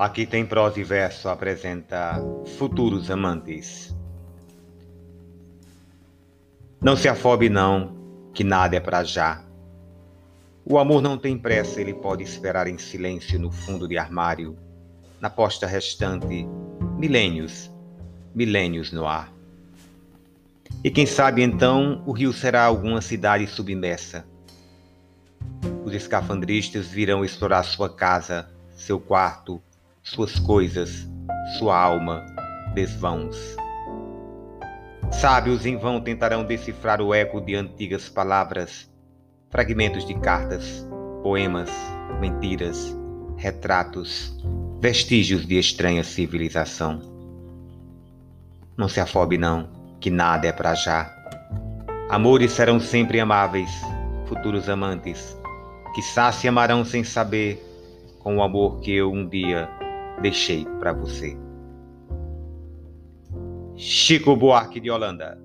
Aqui tem prosa e verso apresenta futuros amantes. Não se afobe não, que nada é para já. O amor não tem pressa, ele pode esperar em silêncio no fundo de armário, na posta restante, milênios, milênios no ar. E quem sabe então o rio será alguma cidade submersa. Os escafandristas virão explorar sua casa, seu quarto, suas coisas, sua alma, desvãos. Sábios em vão tentarão decifrar o eco de antigas palavras, fragmentos de cartas, poemas, mentiras, retratos, vestígios de estranha civilização. Não se afobe, não, que nada é para já. Amores serão sempre amáveis, futuros amantes, que se amarão sem saber, com o amor que eu um dia deixei para você. Chico Buarque de Holanda.